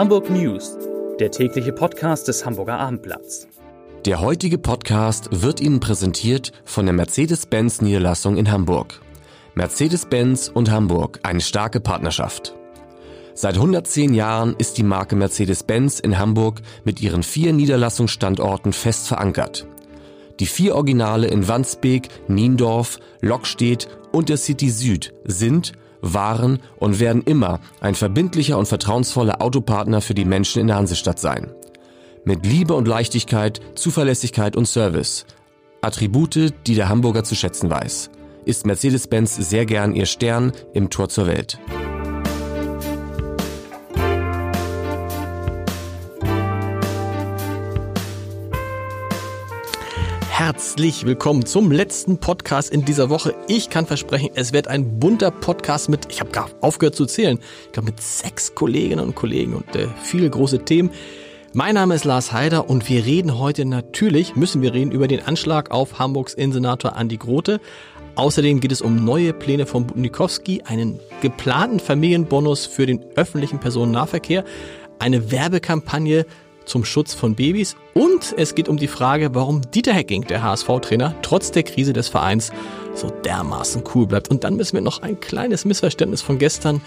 Hamburg News, der tägliche Podcast des Hamburger Abendblatts. Der heutige Podcast wird Ihnen präsentiert von der Mercedes-Benz Niederlassung in Hamburg. Mercedes-Benz und Hamburg, eine starke Partnerschaft. Seit 110 Jahren ist die Marke Mercedes-Benz in Hamburg mit ihren vier Niederlassungsstandorten fest verankert. Die vier Originale in Wandsbek, Niendorf, Lockstedt und der City Süd sind waren und werden immer ein verbindlicher und vertrauensvoller Autopartner für die Menschen in der Hansestadt sein. Mit Liebe und Leichtigkeit, Zuverlässigkeit und Service. Attribute, die der Hamburger zu schätzen weiß. Ist Mercedes-Benz sehr gern ihr Stern im Tor zur Welt. Herzlich willkommen zum letzten Podcast in dieser Woche. Ich kann versprechen, es wird ein bunter Podcast mit, ich habe gar aufgehört zu zählen, ich glaube mit sechs Kolleginnen und Kollegen und äh, viele große Themen. Mein Name ist Lars Heider und wir reden heute natürlich, müssen wir reden, über den Anschlag auf Hamburgs Innensenator Andi Grote. Außerdem geht es um neue Pläne von Budnikowski, einen geplanten Familienbonus für den öffentlichen Personennahverkehr, eine Werbekampagne zum Schutz von Babys und es geht um die Frage, warum Dieter Hecking, der HSV-Trainer, trotz der Krise des Vereins so dermaßen cool bleibt. Und dann müssen wir noch ein kleines Missverständnis von gestern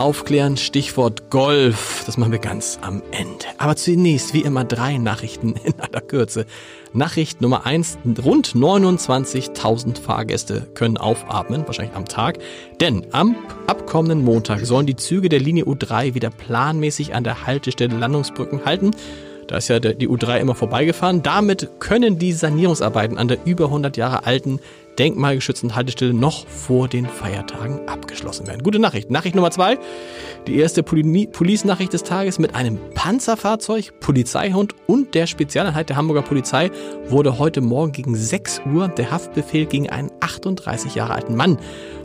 aufklären. Stichwort Golf. Das machen wir ganz am Ende. Aber zunächst, wie immer, drei Nachrichten in aller Kürze. Nachricht Nummer eins: Rund 29.000 Fahrgäste können aufatmen, wahrscheinlich am Tag. Denn am abkommenden Montag sollen die Züge der Linie U3 wieder planmäßig an der Haltestelle Landungsbrücken halten. Da ist ja die U3 immer vorbeigefahren. Damit können die Sanierungsarbeiten an der über 100 Jahre alten denkmalgeschützten Haltestelle noch vor den Feiertagen abgeschlossen werden. Gute Nachricht. Nachricht Nummer zwei. Die erste Police-Nachricht des Tages mit einem Panzerfahrzeug, Polizeihund und der Spezialeinheit der Hamburger Polizei wurde heute Morgen gegen 6 Uhr der Haftbefehl gegen einen 38 Jahre alten Mann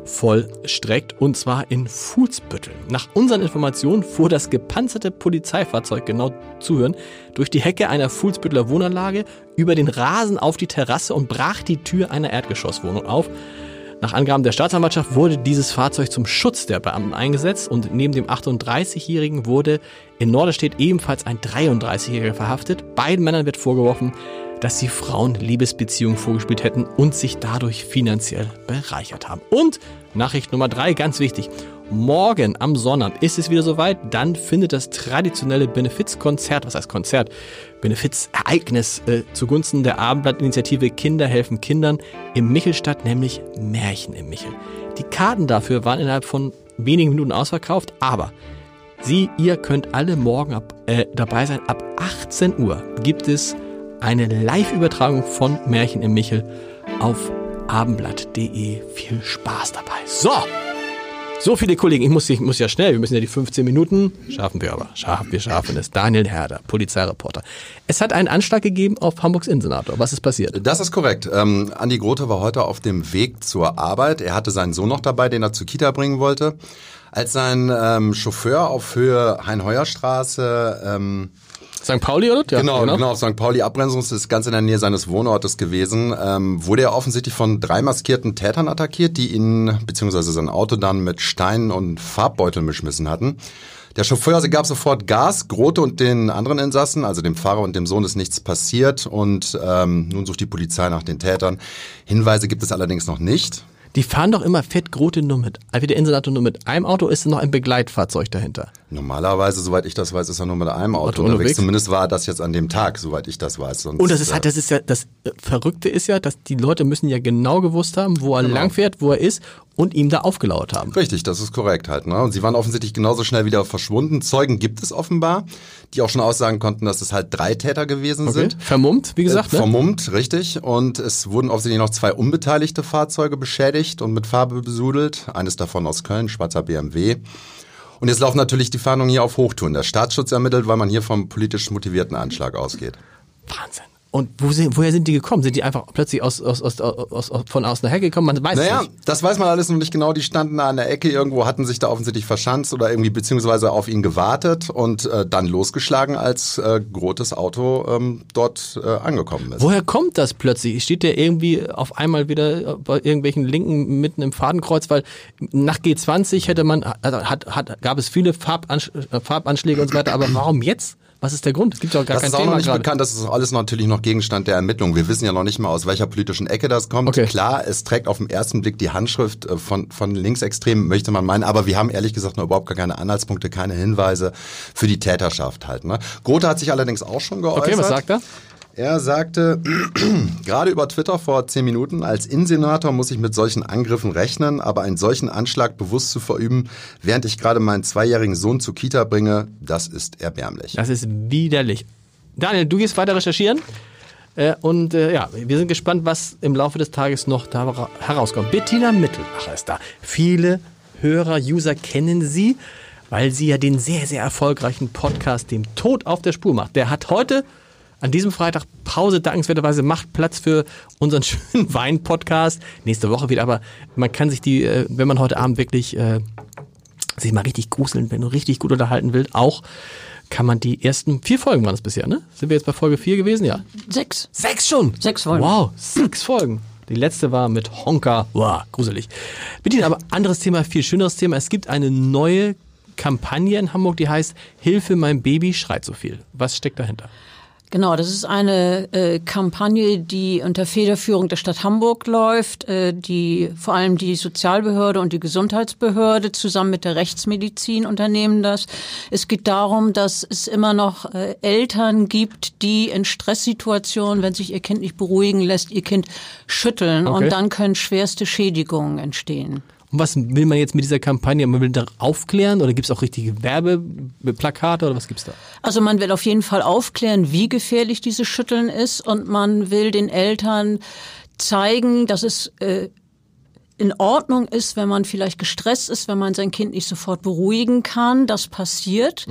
vollstreckt und zwar in Fußbüttel. Nach unseren Informationen fuhr das gepanzerte Polizeifahrzeug, genau zuhören, durch die Hecke einer Fußbüttler Wohnanlage über den Rasen auf die Terrasse und brach die Tür einer Erdgeschosswohnung auf. Nach Angaben der Staatsanwaltschaft wurde dieses Fahrzeug zum Schutz der Beamten eingesetzt und neben dem 38-Jährigen wurde in Norderstedt ebenfalls ein 33-Jähriger verhaftet. Beiden Männern wird vorgeworfen, dass sie Frauen Liebesbeziehungen vorgespielt hätten und sich dadurch finanziell bereichert haben. Und Nachricht Nummer drei, ganz wichtig. Morgen am Sonnabend ist es wieder soweit. Dann findet das traditionelle Benefizkonzert, was heißt Konzert? Benefizereignis äh, zugunsten der Abendblattinitiative Kinder helfen Kindern im Michel statt, nämlich Märchen im Michel. Die Karten dafür waren innerhalb von wenigen Minuten ausverkauft, aber Sie, ihr könnt alle morgen ab, äh, dabei sein. Ab 18 Uhr gibt es eine Live-Übertragung von Märchen im Michel auf abendblatt.de. Viel Spaß dabei. So! So viele Kollegen, ich muss, ich muss ja schnell, wir müssen ja die 15 Minuten, schaffen wir aber, schaffen wir schaffen es. Daniel Herder, Polizeireporter. Es hat einen Anschlag gegeben auf Hamburgs Innensenator. Was ist passiert? Das ist korrekt. Ähm, Andi Grote war heute auf dem Weg zur Arbeit. Er hatte seinen Sohn noch dabei, den er zur Kita bringen wollte. Als sein ähm, Chauffeur auf Höhe Hein-Heuer-Straße ähm, St. Pauli, oder? Ja, genau, genau, genau, St. Pauli Abbremsung ist ganz in der Nähe seines Wohnortes gewesen. Ähm, wurde er offensichtlich von drei maskierten Tätern attackiert, die ihn bzw. sein Auto dann mit Steinen und Farbbeuteln beschmissen hatten. Der Chauffeur gab sofort Gas, Grote und den anderen Insassen, also dem Fahrer und dem Sohn, ist nichts passiert und ähm, nun sucht die Polizei nach den Tätern. Hinweise gibt es allerdings noch nicht. Die fahren doch immer fett Grote nur mit, wie der Insenator nur mit einem Auto, ist noch ein Begleitfahrzeug dahinter. Normalerweise, soweit ich das weiß, ist er nur mit einem Auto, Auto unterwegs. unterwegs. Zumindest war das jetzt an dem Tag, soweit ich das weiß. Sonst, und das ist halt, das ist ja, das Verrückte ist ja, dass die Leute müssen ja genau gewusst haben, wo er genau. langfährt, wo er ist und ihm da aufgelauert haben. Richtig, das ist korrekt halt. Ne? Und sie waren offensichtlich genauso schnell wieder verschwunden. Zeugen gibt es offenbar, die auch schon aussagen konnten, dass es halt drei Täter gewesen okay. sind. Vermummt, wie gesagt. Äh, vermummt, ne? richtig. Und es wurden offensichtlich noch zwei unbeteiligte Fahrzeuge beschädigt und mit Farbe besudelt. Eines davon aus Köln, schwarzer BMW. Und jetzt laufen natürlich die Fahndungen hier auf Hochtouren. Der Staatsschutz ermittelt, weil man hier vom politisch motivierten Anschlag ausgeht. Wahnsinn. Und wo sind, woher sind die gekommen? Sind die einfach plötzlich aus, aus, aus, aus, aus von außen hergekommen? Man weiß Naja, nicht. das weiß man alles noch nicht genau. Die standen da an der Ecke irgendwo, hatten sich da offensichtlich verschanzt oder irgendwie beziehungsweise auf ihn gewartet und äh, dann losgeschlagen, als äh, Grotes Auto ähm, dort äh, angekommen ist. Woher kommt das plötzlich? Steht der irgendwie auf einmal wieder bei irgendwelchen Linken mitten im Fadenkreuz? Weil nach G20 hätte man, also hat, hat, gab es viele Farbansch äh, Farbanschläge und so weiter, aber warum jetzt? Was ist der Grund? Es gibt ja auch gar Das kein ist auch Thema noch nicht gerade. bekannt, das ist alles natürlich noch Gegenstand der Ermittlung. Wir wissen ja noch nicht mal, aus welcher politischen Ecke das kommt. Okay. Klar, es trägt auf den ersten Blick die Handschrift äh, von, von Linksextremen, möchte man meinen, aber wir haben ehrlich gesagt noch überhaupt gar keine Anhaltspunkte, keine Hinweise für die Täterschaft halt. Ne? Grote hat sich allerdings auch schon geäußert. Okay, was sagt er? Er sagte, gerade über Twitter vor zehn Minuten, als Insenator muss ich mit solchen Angriffen rechnen, aber einen solchen Anschlag bewusst zu verüben, während ich gerade meinen zweijährigen Sohn zur Kita bringe, das ist erbärmlich. Das ist widerlich. Daniel, du gehst weiter recherchieren. Äh, und äh, ja, wir sind gespannt, was im Laufe des Tages noch da ra- herauskommt. Bettina Mittelmacher ist da. Viele Hörer, User kennen sie, weil sie ja den sehr, sehr erfolgreichen Podcast Dem Tod auf der Spur macht. Der hat heute an diesem Freitag Pause, dankenswerterweise macht Platz für unseren schönen Wein-Podcast. Nächste Woche wieder, aber man kann sich die, äh, wenn man heute Abend wirklich äh, sich mal richtig gruseln, wenn du richtig gut unterhalten willst, auch kann man die ersten vier Folgen waren es bisher, ne? Sind wir jetzt bei Folge vier gewesen? Ja. Sechs. Sechs schon? Sechs Folgen. Wow, sechs Folgen. Die letzte war mit Honka. Wow, gruselig. Bettina, aber anderes Thema, viel schöneres Thema. Es gibt eine neue Kampagne in Hamburg, die heißt Hilfe, mein Baby schreit so viel. Was steckt dahinter? Genau, das ist eine äh, Kampagne, die unter Federführung der Stadt Hamburg läuft, äh, die vor allem die Sozialbehörde und die Gesundheitsbehörde zusammen mit der Rechtsmedizin unternehmen das. Es geht darum, dass es immer noch äh, Eltern gibt, die in Stresssituationen, wenn sich ihr Kind nicht beruhigen lässt, ihr Kind schütteln Okay. und dann können schwerste Schädigungen entstehen. Und was will man jetzt mit dieser Kampagne? Man will da aufklären oder gibt es auch richtige Werbeplakate oder was gibt's da? Also man will auf jeden Fall aufklären, wie gefährlich dieses Schütteln ist und man will den Eltern zeigen, dass es äh, in Ordnung ist, wenn man vielleicht gestresst ist, wenn man sein Kind nicht sofort beruhigen kann. Das passiert.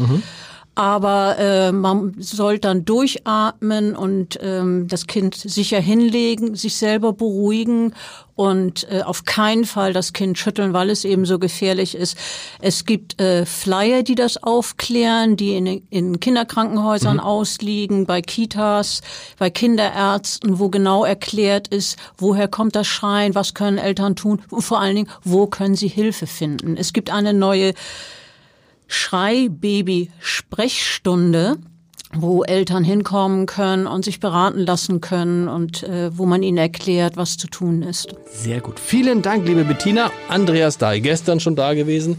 Aber äh, man soll dann durchatmen und ähm, das Kind sicher hinlegen, sich selber beruhigen und äh, auf keinen Fall das Kind schütteln, weil es eben so gefährlich ist. Es gibt äh, Flyer, die das aufklären, die in, in Kinderkrankenhäusern ausliegen, bei Kitas, bei Kinderärzten, wo genau erklärt ist, woher kommt das Schreien, was können Eltern tun und vor allen Dingen, wo können sie Hilfe finden. Es gibt eine neue Schrei-Baby-Sprechstunde, wo Eltern hinkommen können und sich beraten lassen können und äh, wo man ihnen erklärt, was zu tun ist. Sehr gut. Vielen Dank, liebe Bettina. Andreas Dahl, gestern schon da gewesen.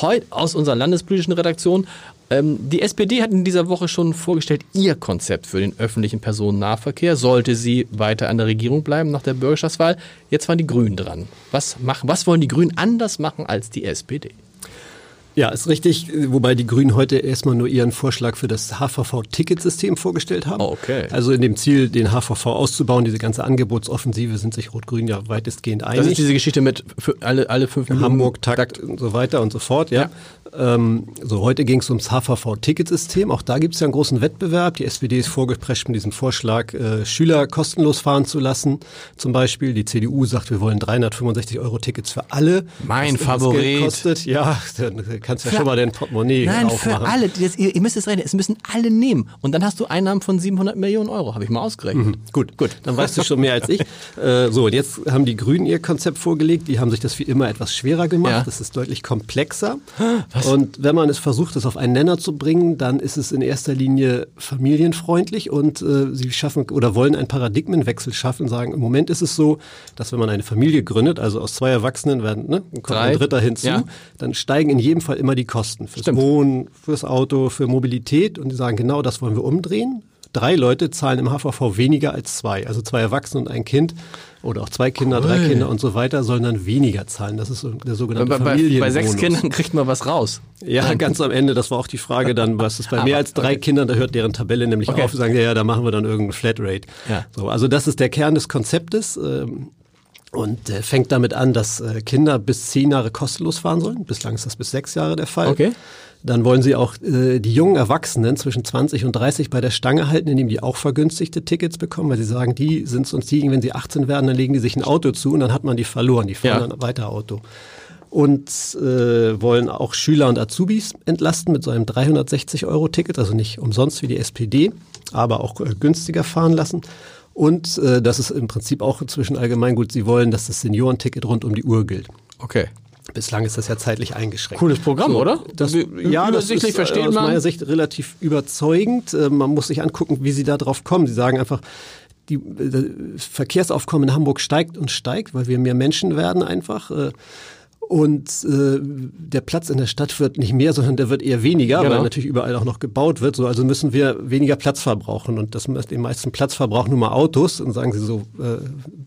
Heute aus unserer landespolitischen Redaktion. Ähm, die SPD hat in dieser Woche schon vorgestellt, ihr Konzept für den öffentlichen Personennahverkehr. Sollte sie weiter an der Regierung bleiben nach der Bürgerschaftswahl. Jetzt waren die Grünen dran. Was, machen, was wollen die Grünen anders machen als die SPD? Ja, ist richtig, wobei die Grünen heute erstmal nur ihren Vorschlag für das HVV-Ticketsystem vorgestellt haben. Oh, okay. Also in dem Ziel, den HVV auszubauen, diese ganze Angebotsoffensive sind sich Rot-Grün ja weitestgehend einig. Das ist diese Geschichte mit alle, alle fünf Minuten. Hamburg, Takt und so weiter und so fort, ja. Ähm, so, heute ging es ums HVV-Ticketsystem. Auch da gibt es ja einen großen Wettbewerb. Die SPD ist vorgeprescht mit diesem Vorschlag, äh, Schüler kostenlos fahren zu lassen. Zum Beispiel die CDU sagt, wir wollen 365 Euro Tickets für alle. Mein Favorit. Kostet. Ja, kannst ja Für- schon mal den Portemonnaie Nein, aufmachen. für alle. Das, ihr, ihr müsst es rechnen. Es müssen alle nehmen. Und dann hast du Einnahmen von 700 Millionen Euro. Habe ich mal ausgerechnet. Gut, gut, dann weißt du schon mehr als ich. Äh, so, und jetzt haben die Grünen ihr Konzept vorgelegt. Die haben sich das wie immer etwas schwerer gemacht. Ja. Das ist deutlich komplexer. Und wenn man es versucht, das auf einen Nenner zu bringen, dann ist es in erster Linie familienfreundlich und äh, sie schaffen oder wollen einen Paradigmenwechsel schaffen. Sagen, im Moment ist es so, dass wenn man eine Familie gründet, also aus zwei Erwachsenen werden, ne, kommt Drei. ein Dritter hinzu, Ja. dann steigen in jedem Fall immer die Kosten fürs Stimmt. Wohnen, fürs Auto, für Mobilität und die sagen, genau das wollen wir umdrehen. Drei Leute zahlen im HVV weniger als zwei. Also zwei Erwachsene und ein Kind oder auch zwei Kinder, drei Kinder und so weiter sollen dann weniger zahlen. Das ist der sogenannte Bei, bei, bei sechs Kindern kriegt man was raus. Ja, ganz am Ende, das war auch die Frage dann, was ist bei mehr als drei Kindern, da hört deren Tabelle nämlich Okay. auf und sagen, ja, ja, da machen wir dann irgendeine Flatrate. Ja. So, also das ist der Kern des Konzeptes. Und äh, fängt damit an, dass äh, Kinder bis zehn Jahre kostenlos fahren sollen. Bislang ist das bis sechs Jahre der Fall. Okay. Dann wollen sie auch äh, die jungen Erwachsenen zwischen 20 und 30 bei der Stange halten, indem die auch vergünstigte Tickets bekommen, weil sie sagen, die sind sonst die, wenn sie 18 werden, dann legen die sich ein Auto zu und dann hat man die verloren, die fahren Ja. dann weiter Auto. Und äh, wollen auch Schüler und Azubis entlasten mit so einem 360-Euro-Ticket, also nicht umsonst wie die SPD, aber auch äh, günstiger fahren lassen. Und äh, das ist im Prinzip auch inzwischen allgemeingut, sie wollen, dass das Seniorenticket rund um die Uhr gilt. Okay. Bislang ist das ja zeitlich eingeschränkt. Cooles Programm, oder? Das, ja, das ist äh, versteht aus man. meiner Sicht relativ überzeugend. Äh, Man muss sich angucken, wie sie da drauf kommen. Sie sagen einfach, die, äh, das Verkehrsaufkommen in Hamburg steigt und steigt, weil wir mehr Menschen werden einfach. Und äh, der Platz in der Stadt wird nicht mehr, sondern der wird eher weniger, Genau. weil natürlich überall auch noch gebaut wird. So, also müssen wir weniger Platz verbrauchen. Und das den meisten Platz verbrauchen nur mal Autos. Und sagen sie so, äh,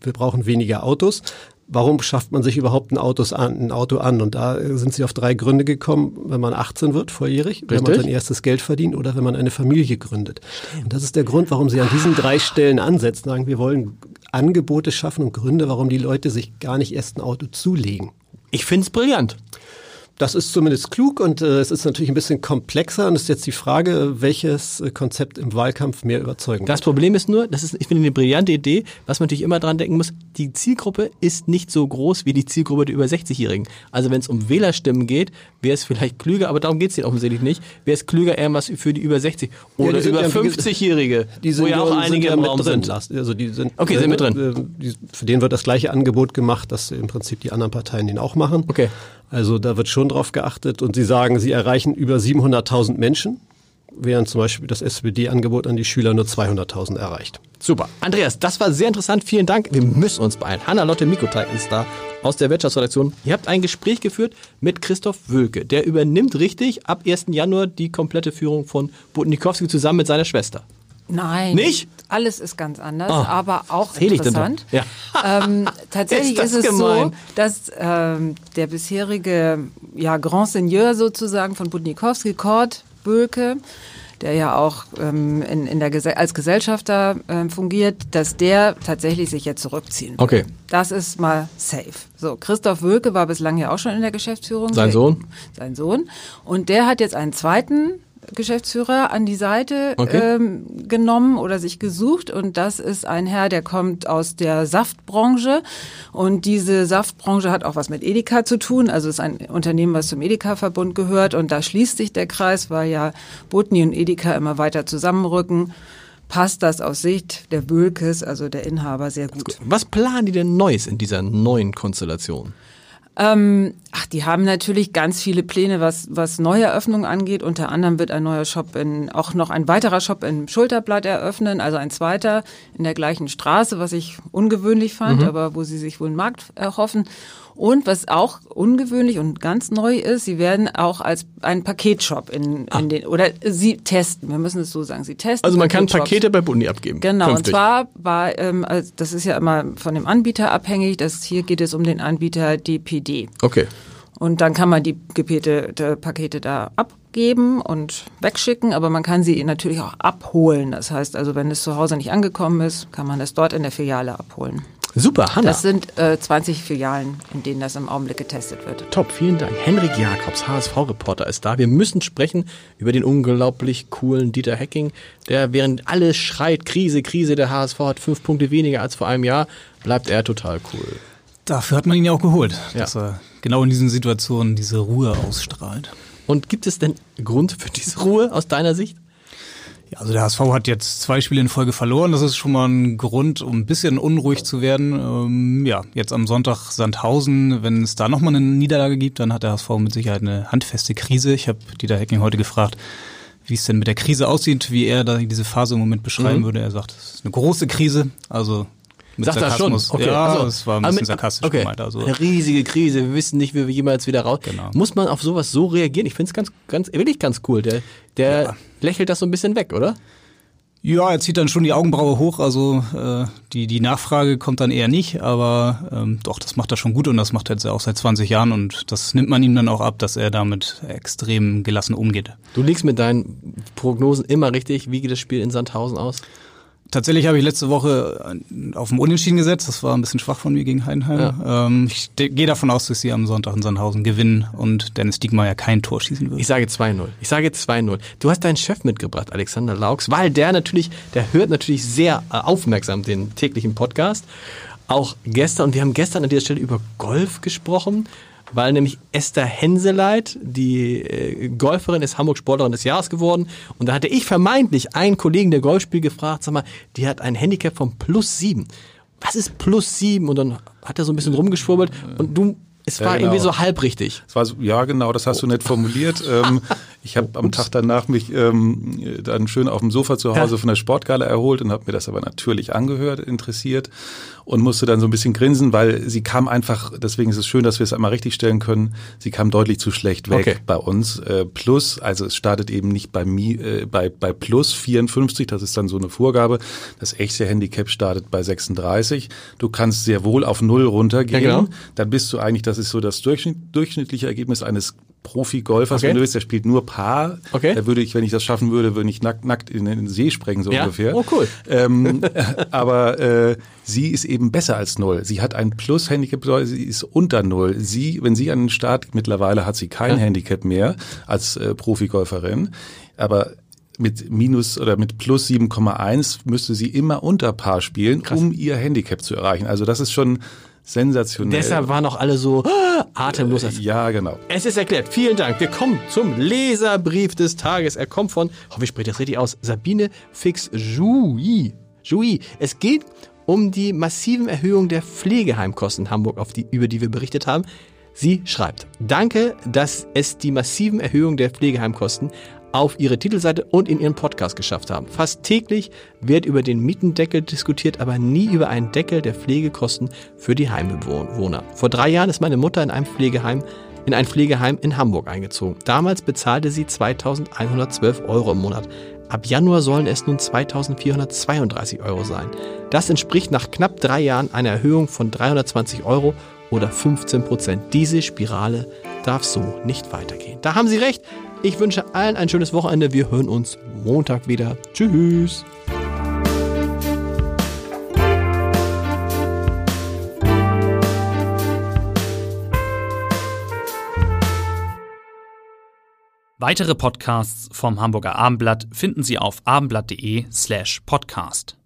wir brauchen weniger Autos. Warum schafft man sich überhaupt ein, Autos an, ein Auto an? Und da sind sie auf drei Gründe gekommen, wenn man 18 wird, volljährig, wenn man Richtig. sein erstes Geld verdient oder wenn man eine Familie gründet. Und das ist der Grund, warum sie an diesen drei Stellen ansetzen, sagen, wir wollen Angebote schaffen und Gründe, warum die Leute sich gar nicht erst ein Auto zulegen. Ich find's brillant. Das ist zumindest klug und äh, es ist natürlich ein bisschen komplexer und es ist jetzt die Frage, welches äh, Konzept im Wahlkampf mehr überzeugen Das Problem ist nur, das ist, ich finde eine brillante Idee, was man natürlich immer dran denken muss, die Zielgruppe ist nicht so groß wie die Zielgruppe der über 60-Jährigen. Also wenn es um Wählerstimmen geht, wäre es vielleicht klüger, aber darum geht es denen offensichtlich nicht, wäre es klüger eher was für die über 60 oder über ja, gesagt, 50-Jährige, Die wo ja auch einige im Raum drin. sind. Also die sind, Okay, sind mit drin. Äh, für den wird das gleiche Angebot gemacht, das im Prinzip die anderen Parteien den auch machen. Okay. Also da wird schon drauf geachtet und sie sagen, sie erreichen über 700.000 Menschen, während zum Beispiel das SPD-Angebot an die Schüler nur 200.000 erreicht. Super. Andreas, das war sehr interessant. Vielen Dank. Wir müssen uns beeilen. Hanna-Lotte Mikotai ist da aus der Wirtschaftsredaktion. Ihr habt ein Gespräch geführt mit Christoph Wölke. Der übernimmt richtig ab 1. Januar die komplette Führung von Budnikowski zusammen mit seiner Schwester. Nein. Nicht? Alles ist ganz anders, Ah, aber auch interessant. Ja. Ähm, tatsächlich Ist ist, es gemein. so, dass ähm, der bisherige ja, Grand Seigneur sozusagen von Budnikowski, Kurt Böke, der ja auch ähm, in, in der Gese als Gesellschafter ähm, fungiert, dass der tatsächlich sich jetzt zurückziehen will. Okay. Das ist mal safe. So, Christoph Wölke war bislang ja auch schon in der Geschäftsführung. Sein Sohn? Sein Sohn. Und der hat jetzt einen zweiten Geschäftsführer an die Seite Okay. ähm, genommen oder sich gesucht und das ist ein Herr, der kommt aus der Saftbranche und diese Saftbranche hat auch was mit Edeka zu tun, also ist ein Unternehmen, was zum Edeka-Verbund gehört und da schließt sich der Kreis, weil ja Botni und Edeka immer weiter zusammenrücken. Passt das aus Sicht der Bülkes, also der Inhaber, sehr gut. Was planen die denn Neues in dieser neuen Konstellation? Ähm, ach, die haben natürlich ganz viele Pläne, was, was Neueröffnungen angeht. Unter anderem wird ein neuer Shop in, auch noch ein weiterer Shop in Schulterblatt eröffnen, also ein zweiter in der gleichen Straße, was ich ungewöhnlich fand, aber wo sie sich wohl einen Markt erhoffen. Und was auch ungewöhnlich und ganz neu ist, sie werden auch als ein Paketshop in, in den, oder sie testen, wir müssen es so sagen, sie testen. Also man kann. Pakete bei Buni abgeben. Genau, Künftig. und zwar war, ähm, also das ist ja immer von dem Anbieter abhängig, das hier geht es um den Anbieter DPD. Okay. Und dann kann man die gepetete Pakete da abgeben und wegschicken, aber man kann sie natürlich auch abholen. Das heißt also, wenn es zu Hause nicht angekommen ist, kann man das dort in der Filiale abholen. Super, Hanna. Das sind äh, 20 Filialen, in denen das im Augenblick getestet wird. Top, vielen Dank. Henrik Jakobs, HSV-Reporter, ist da. Wir müssen sprechen über den unglaublich coolen Dieter Hecking, der während alles schreit, Krise, Krise, der HSV hat fünf Punkte weniger als vor einem Jahr, bleibt er total cool. Dafür hat man ihn ja auch geholt, Ja. dass er genau in diesen Situationen diese Ruhe ausstrahlt. Und gibt es denn Grund für diese Ruhe aus deiner Sicht? Ja, also der HSV hat jetzt zwei Spiele in Folge verloren. Das ist schon mal ein Grund, um ein bisschen unruhig zu werden. Ähm, ja, jetzt am Sonntag Sandhausen. Wenn es da nochmal eine Niederlage gibt, dann hat der HSV mit Sicherheit eine handfeste Krise. Ich habe Dieter Hecking heute gefragt, wie es denn mit der Krise aussieht, wie er da diese Phase im Moment beschreiben würde. Er sagt, es ist eine große Krise. Also Sagt er schon. Sarkasmus. Ja, also, das war ein bisschen mit- sarkastisch okay. gemeint. Also, Eine riesige Krise, wir wissen nicht, wie wir jemals wieder raus. Genau. Muss man auf sowas so reagieren? Ich finde es ganz, ganz, wirklich ganz cool. Der, der Ja. lächelt das so ein bisschen weg, oder? Ja, er zieht dann schon die Augenbraue hoch, also äh, die, die Nachfrage kommt dann eher nicht, aber ähm, doch, das macht er schon gut und das macht er jetzt auch seit 20 Jahren und das nimmt man ihm dann auch ab, dass er damit extrem gelassen umgeht. Du liegst mit deinen Prognosen immer richtig. Wie geht das Spiel in Sandhausen aus? Tatsächlich habe ich letzte Woche äh, auf dem Unentschieden gesetzt. Das war ein bisschen schwach von mir gegen Heidenheim. Ja. Ähm, ich gehe davon aus, dass sie am Sonntag in Sandhausen gewinnen und Dennis Diekmeyer kein Tor schießen wird. Ich sage 2-0. Ich sage 2-0. Du hast deinen Chef mitgebracht, Alexander Laux, weil der natürlich, der hört natürlich sehr äh, aufmerksam den täglichen Podcast. Auch gestern, und wir haben gestern an dieser Stelle über Golf gesprochen weil nämlich Esther Henseleit, die äh, Golferin, ist Hamburg Sportlerin des Jahres geworden. Und da hatte ich vermeintlich einen Kollegen der Golfspiel gefragt, sag mal, die hat ein Handicap von plus sieben. Was ist plus sieben? Und dann hat er so ein bisschen rumgeschwurbelt und du es war ja, genau. irgendwie so halb richtig. Es war so, ja, genau, das hast du nett formuliert. ähm, ich habe am Tag danach mich ähm, dann schön auf dem Sofa zu Hause ja. von der Sportgala erholt und habe mir das aber natürlich angehört, interessiert und musste dann so ein bisschen grinsen, weil sie kam einfach, deswegen ist es schön, dass wir es einmal richtig stellen können, sie kam deutlich zu schlecht weg okay. bei uns. Äh, plus, also es startet eben nicht bei, Mi, äh, bei, bei plus 54, das ist dann so eine Vorgabe. Das echte Handicap startet bei 36. Du kannst sehr wohl auf Null runtergehen. Ja, genau. Dann bist du eigentlich, das ist so das durchschnittliche Ergebnis eines Profi-Golfers, okay. wenn du willst, der spielt nur Paar. Okay. Da würde ich, wenn ich das schaffen würde, würde ich nackt, nackt in den See sprengen, so ja? ungefähr. Oh, cool. Ähm, aber äh, sie ist eben besser als Null. Sie hat ein Plus-Handicap, sie ist unter Null. Sie, wenn sie an den Start, mittlerweile hat sie kein ja. Handicap mehr als äh, Profi-Golferin. Aber mit minus oder mit plus 7,1 müsste sie immer unter Paar spielen, Krass. um ihr Handicap zu erreichen. Also das ist schon sensationell. Deshalb waren auch alle so ah, atemlos. Äh, ja, genau. Es ist erklärt. Vielen Dank. Wir kommen zum Leserbrief des Tages. Er kommt von, hoffe ich spreche das richtig aus, Sabine Fix Joui. Joui. Es geht um die massiven Erhöhungen der Pflegeheimkosten in Hamburg, auf die, über die wir berichtet haben. Sie schreibt, danke, dass es die massiven Erhöhungen der Pflegeheimkosten auf ihre Titelseite und in ihren Podcast geschafft haben. Fast täglich wird über den Mietendeckel diskutiert, aber nie über einen Deckel der Pflegekosten für die Heimbewohner. Vor drei Jahren ist meine Mutter in einem Pflegeheim in ein Pflegeheim in Hamburg eingezogen. Damals bezahlte sie 2112 Euro im Monat. Ab Januar sollen es nun 2432 Euro sein. Das entspricht nach knapp drei Jahren einer Erhöhung von 320 Euro oder 15 Prozent. Diese Spirale darf so nicht weitergehen. Da haben Sie recht. Ich wünsche allen ein schönes Wochenende. Wir hören uns Montag wieder. Tschüss. Weitere Podcasts vom Hamburger Abendblatt finden Sie auf abendblatt.de slash podcast.